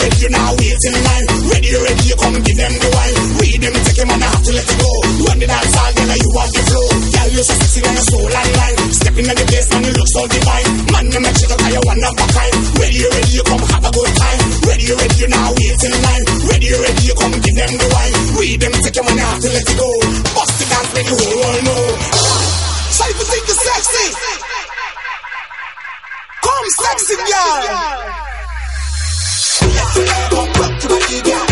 Ready, now, wait in line. Ready the reggae, come give them the wine. Read them, take him on, I have to let it go. When the dance all, then you have the flow. Girl, you so sexy, then your soul and line. Step in the place, man, you look so divine. Man, you make sure that you're one of a kind. Ready ready, you come have a good time. Ready ready, you now, wait in line. Ready ready, you come give them the wine. Read them, take him on, I have to let it go. Bust the dance, make the whole world know. you think you're sexy. Come sexy, girl. I'll put to my.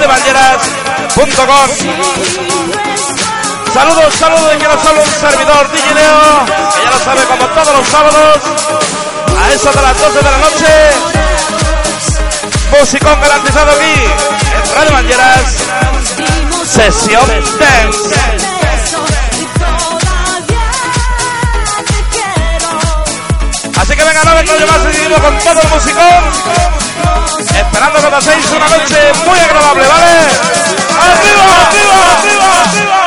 www.radiobanderas.com. Saludos, saludos, y que habla un servidor Digineo, que ya lo sabe como todos los sábados, a eso de las 12 de la noche. Musicón garantizado aquí en Radio Banderas. Sesión Dance. Así que venga, no vengo yo más seguido con todo el musicón. Esperando que paséis una noche muy agradable, ¿vale? ¡Arriba, arriba, arriba, arriba, arriba!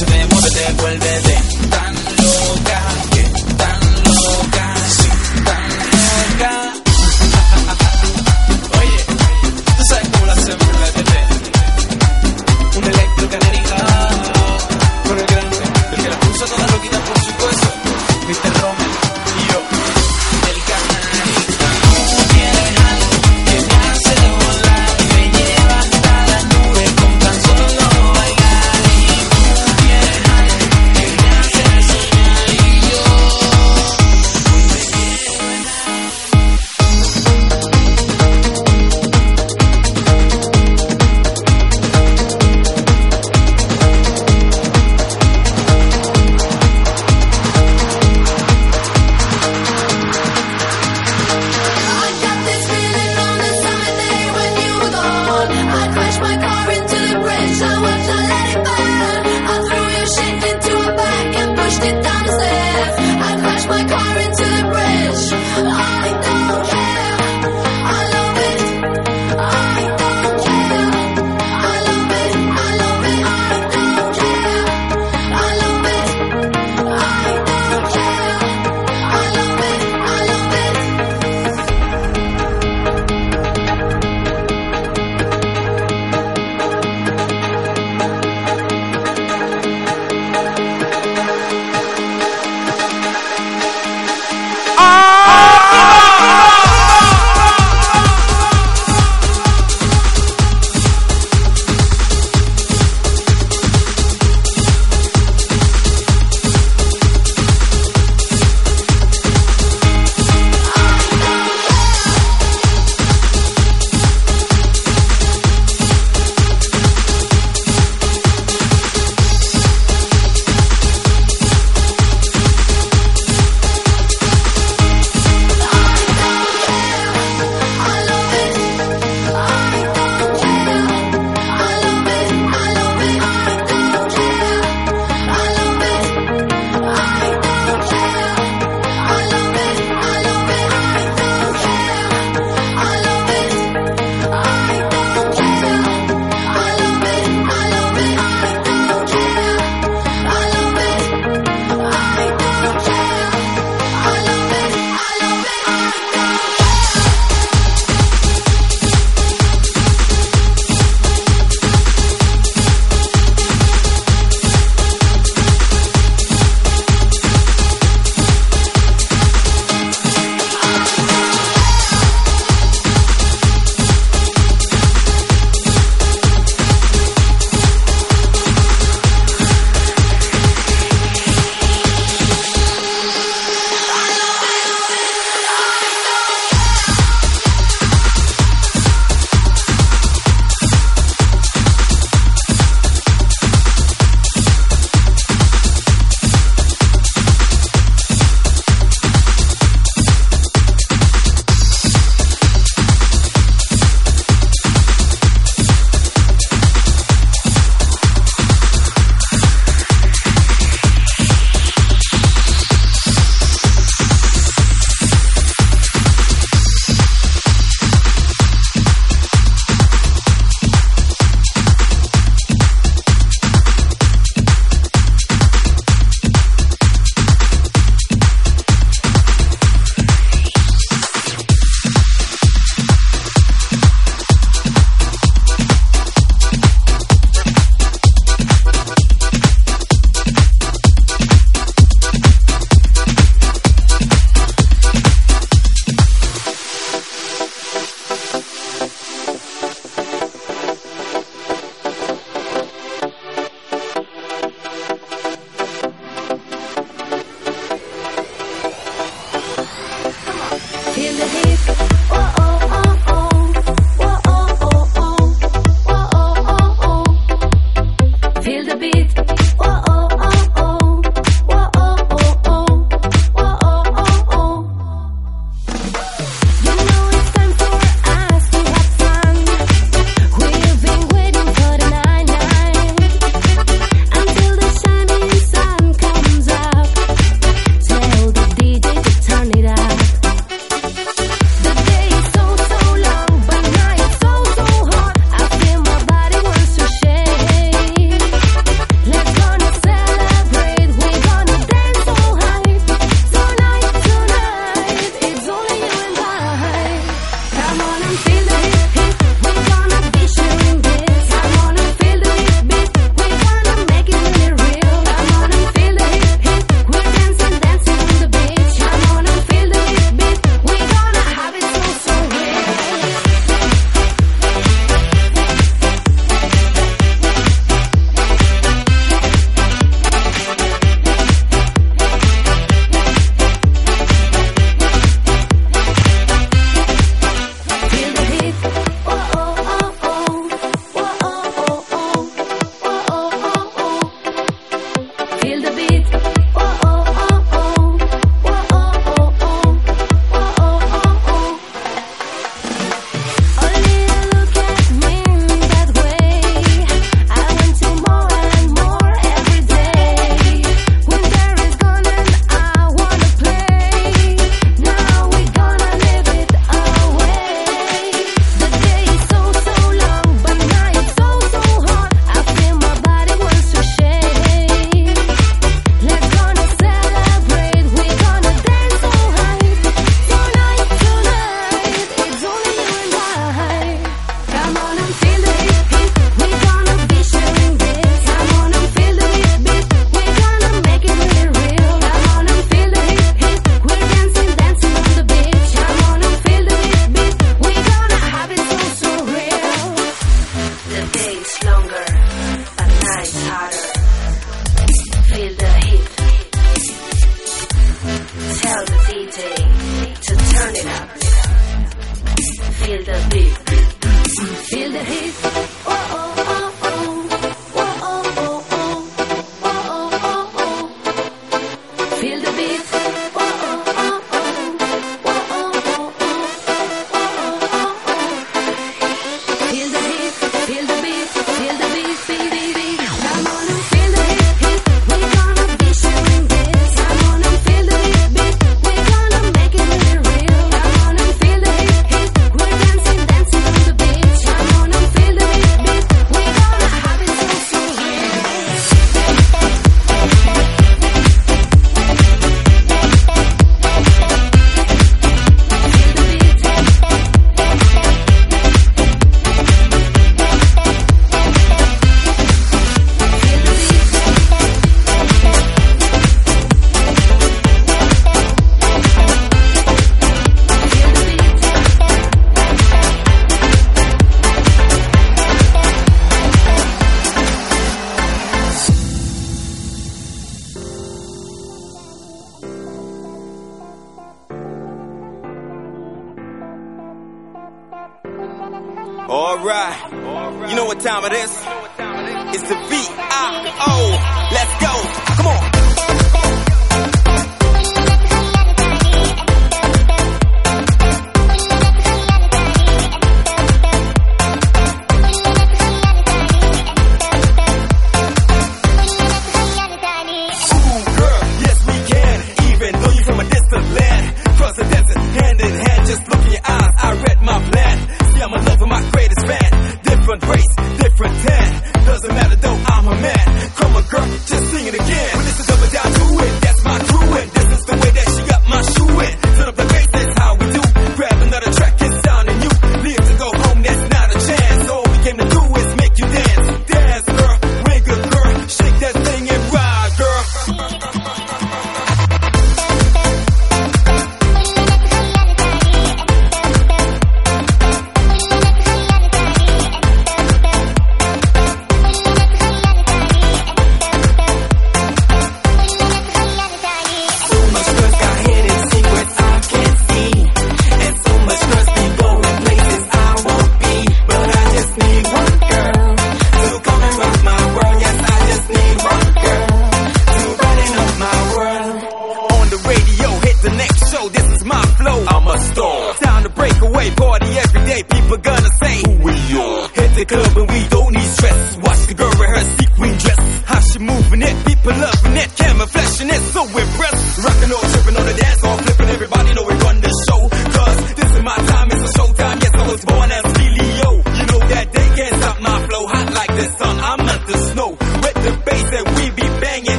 Yo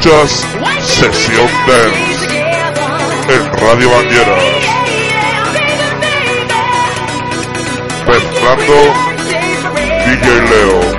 Escuchas Sesión Dance en Radio Banderas. Fernando DJ Leo.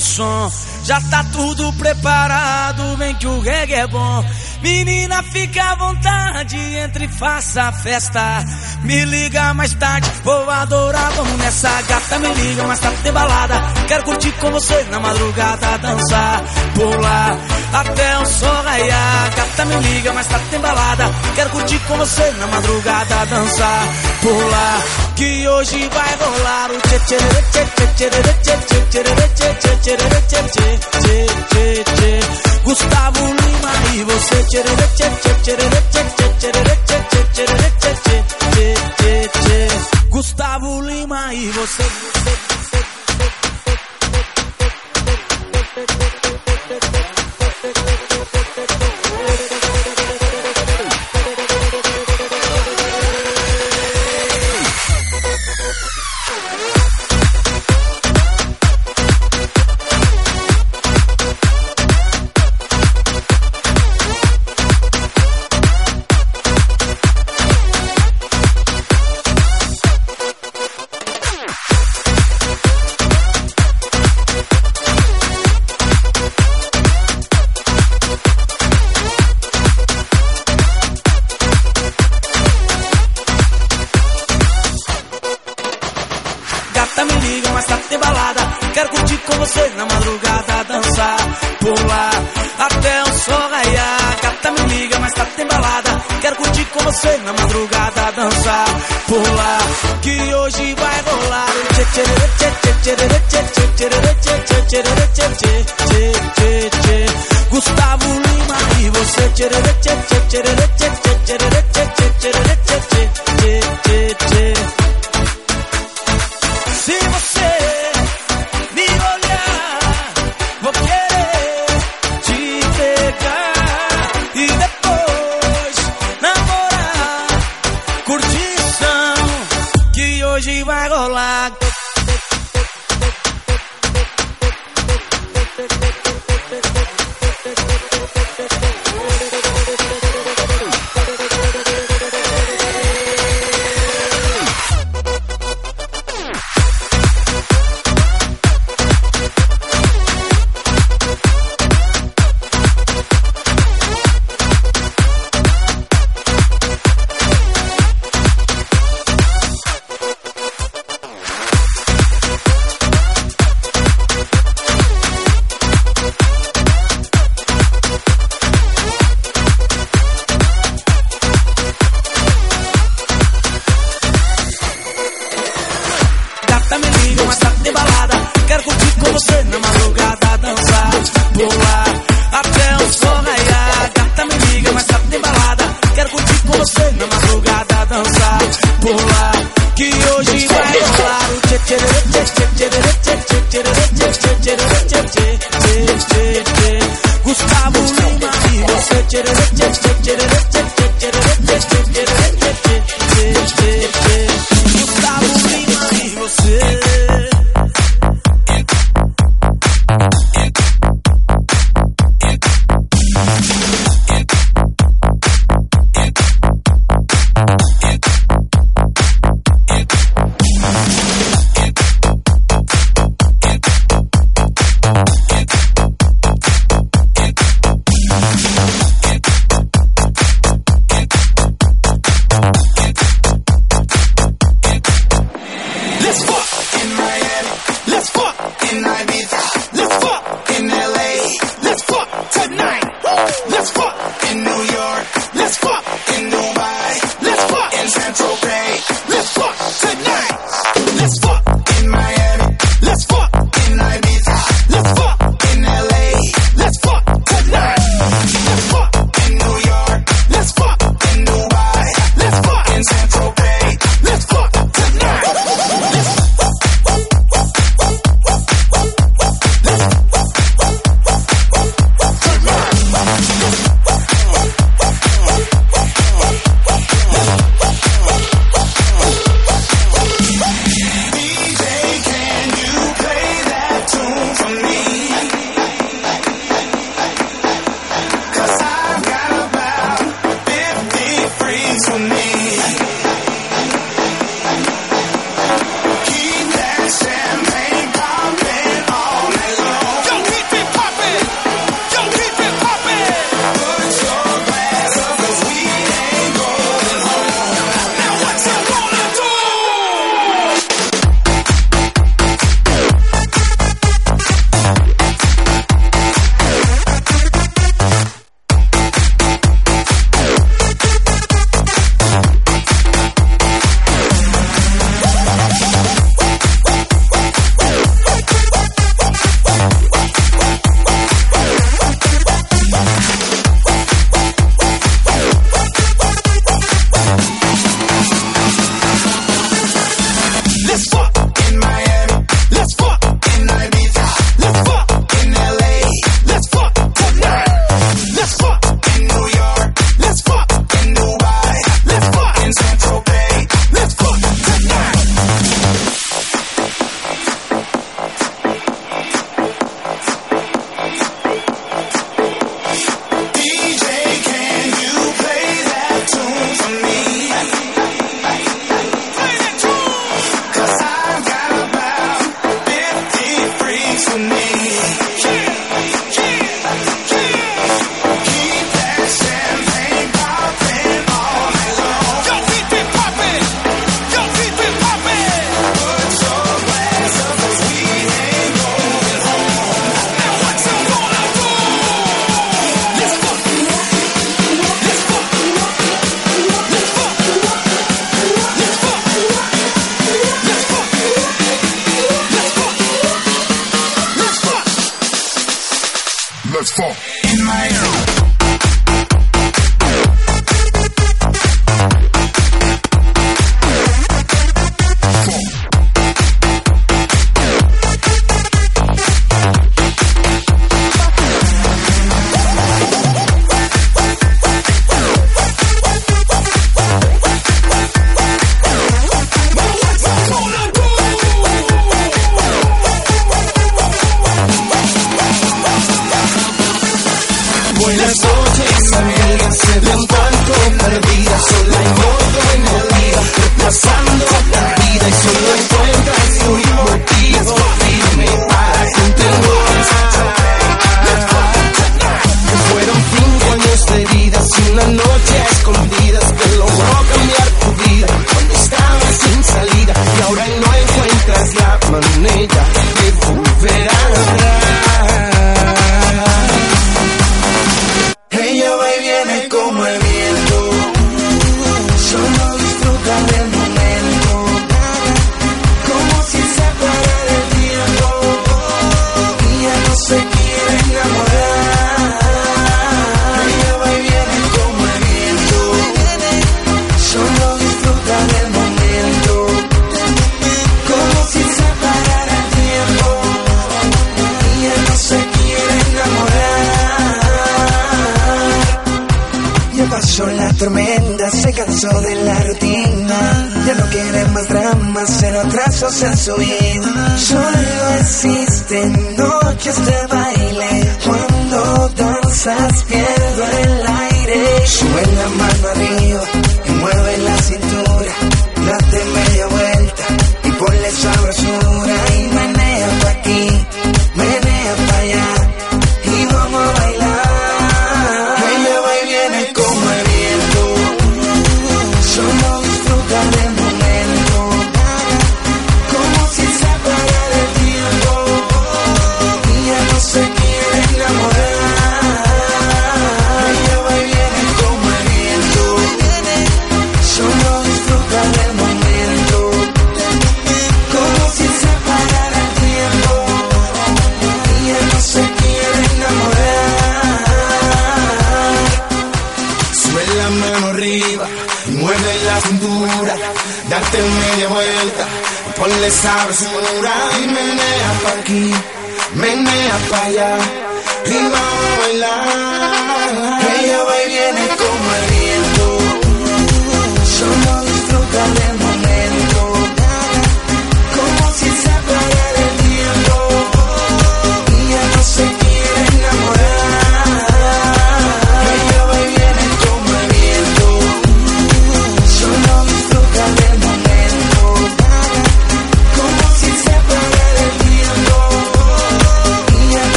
Som. Já tá tudo preparado, vem que o reggae é bom. Menina, fica à vontade, entre e faça a festa. Me liga mais tarde, vou adorar, vamos nessa gata. Me liga mais tarde, tem balada. Quero curtir com você na madrugada, dançar, pular até o sol raiar. Gata, me liga mais tarde, tem balada. Quero curtir com você na madrugada, dançar, pular. Que hoje vai rolar o tchê tchê tchê tchê tchê tchê tchê tchê tchê tchê tchê tchê tchê Gustavo Lima e você tchê tchê tchê tchê tchê tchê tchê tchê tchê tchê Gustavo Lima e você dançar, pular, que hoje vai rolar. Gustavo Lima e você.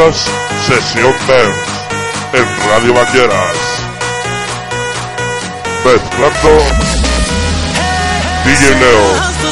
Sesión Dance en Radio Vaqueras. Mezclando DJ Neo.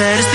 seres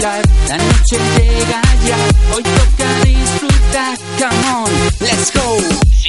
life. La noche llega ya, hoy toca disfrutar. Come on, let's go.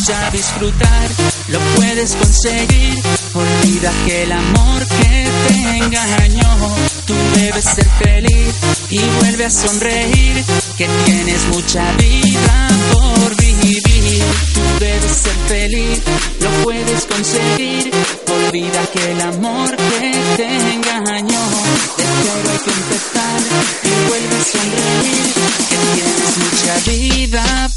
Vamos a disfrutar, lo puedes conseguir. Olvida que el amor que te engañó, tú debes ser feliz y vuelve a sonreír. Que tienes mucha vida por vivir. Tú debes ser feliz, lo puedes conseguir. Olvida que el amor que te engañó, hay que empezar y vuelve a sonreír. Que tienes mucha vida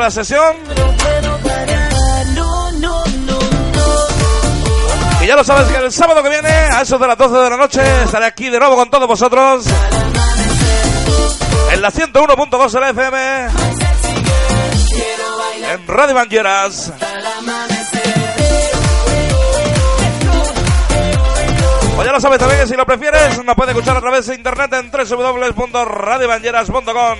la sesión. Y ya lo sabes que el sábado que viene, a eso de las 12 de la noche, estaré aquí de nuevo con todos vosotros. En la 101.2 de la FM. En Radio Banqueras. O ya lo sabes también que si lo prefieres, nos puedes escuchar a través de internet en www.radiobanderas.com.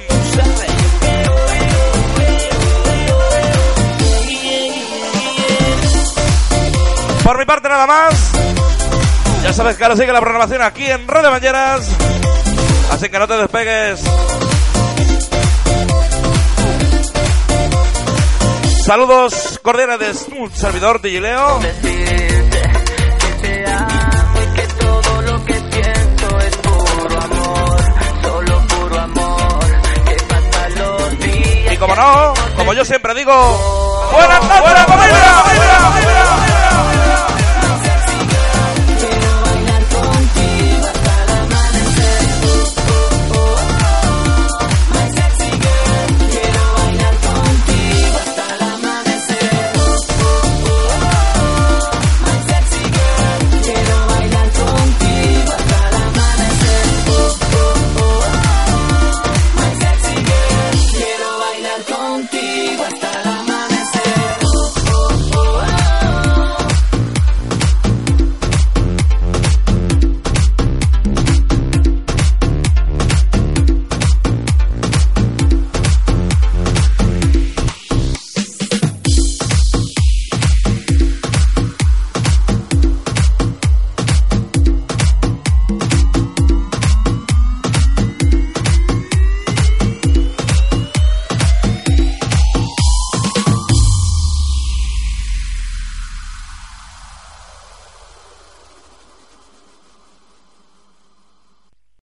Por mi parte nada más. Ya sabes que ahora sigue la programación aquí en Radio Así que no te despegues. Saludos cordiales de un servidor Digileo. Y como no, como yo siempre digo, buenas noches, familia.